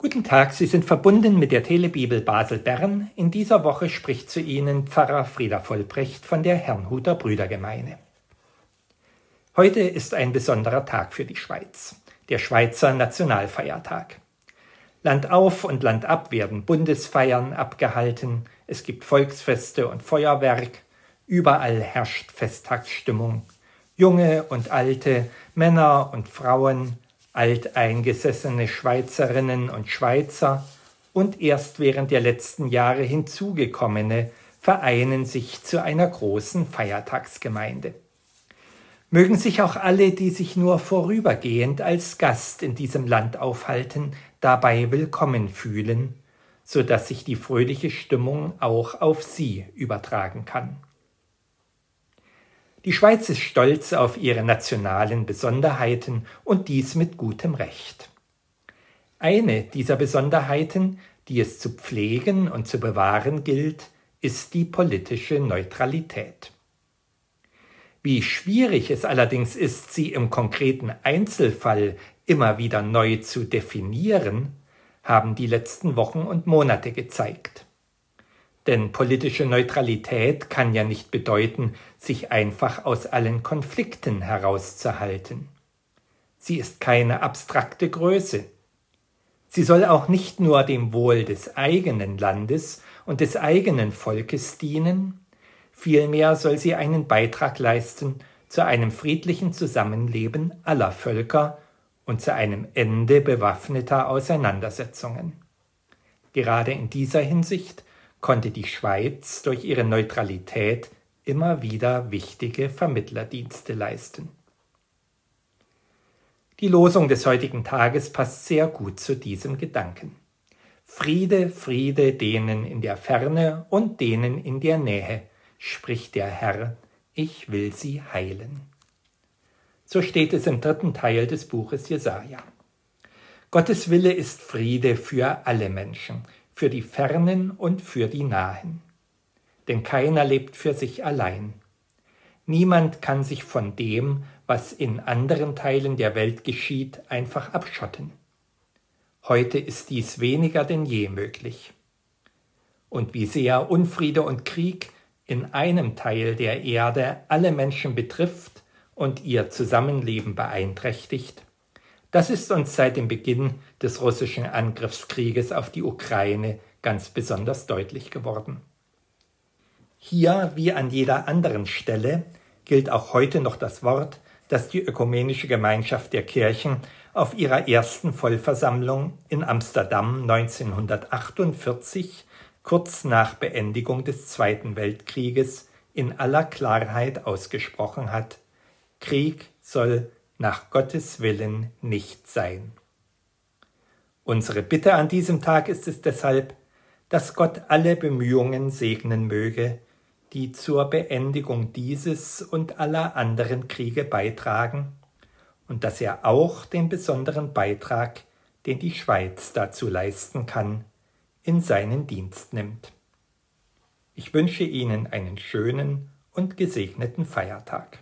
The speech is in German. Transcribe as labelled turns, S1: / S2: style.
S1: Guten Tag, Sie sind verbunden mit der Telebibel Basel-Bern. In dieser Woche spricht zu Ihnen Pfarrer Frieder Vollbrecht von der Herrnhuter Brüdergemeine. Heute ist ein besonderer Tag für die Schweiz, der Schweizer Nationalfeiertag. Land auf und Land ab werden Bundesfeiern abgehalten, es gibt Volksfeste und Feuerwerk, überall herrscht Festtagsstimmung. Junge und Alte, Männer und Frauen, alteingesessene Schweizerinnen und Schweizer und erst während der letzten Jahre hinzugekommene vereinen sich zu einer großen Feiertagsgemeinde. Mögen sich auch alle, die sich nur vorübergehend als Gast in diesem Land aufhalten, dabei willkommen fühlen, so dass sich die fröhliche Stimmung auch auf sie übertragen kann. Die Schweiz ist stolz auf ihre nationalen Besonderheiten und dies mit gutem Recht. Eine dieser Besonderheiten, die es zu pflegen und zu bewahren gilt, ist die politische Neutralität. Wie schwierig es allerdings ist, sie im konkreten Einzelfall immer wieder neu zu definieren, haben die letzten Wochen und Monate gezeigt. Denn politische Neutralität kann ja nicht bedeuten, sich einfach aus allen Konflikten herauszuhalten. Sie ist keine abstrakte Größe. Sie soll auch nicht nur dem Wohl des eigenen Landes und des eigenen Volkes dienen, vielmehr soll sie einen Beitrag leisten zu einem friedlichen Zusammenleben aller Völker und zu einem Ende bewaffneter Auseinandersetzungen. Gerade in dieser Hinsicht konnte die Schweiz durch ihre Neutralität immer wieder wichtige Vermittlerdienste leisten. Die Losung des heutigen Tages passt sehr gut zu diesem Gedanken. Friede, Friede denen in der Ferne und denen in der Nähe, spricht der Herr, ich will sie heilen. So steht es im dritten Teil des Buches Jesaja. Gottes Wille ist Friede für alle Menschen, für die Fernen und für die Nahen. Denn keiner lebt für sich allein. Niemand kann sich von dem, was in anderen Teilen der Welt geschieht, einfach abschotten. Heute ist dies weniger denn je möglich. Und wie sehr Unfriede und Krieg in einem Teil der Erde alle Menschen betrifft und ihr Zusammenleben beeinträchtigt, das ist uns seit dem Beginn des russischen Angriffskrieges auf die Ukraine ganz besonders deutlich geworden. Hier wie an jeder anderen Stelle gilt auch heute noch das Wort, das die Ökumenische Gemeinschaft der Kirchen auf ihrer ersten Vollversammlung in Amsterdam 1948, kurz nach Beendigung des Zweiten Weltkrieges, in aller Klarheit ausgesprochen hat. Krieg soll nach Gottes Willen nicht sein. Unsere Bitte an diesem Tag ist es deshalb, dass Gott alle Bemühungen segnen möge, die zur Beendigung dieses und aller anderen Kriege beitragen, und dass er auch den besonderen Beitrag, den die Schweiz dazu leisten kann, in seinen Dienst nimmt. Ich wünsche Ihnen einen schönen und gesegneten Feiertag.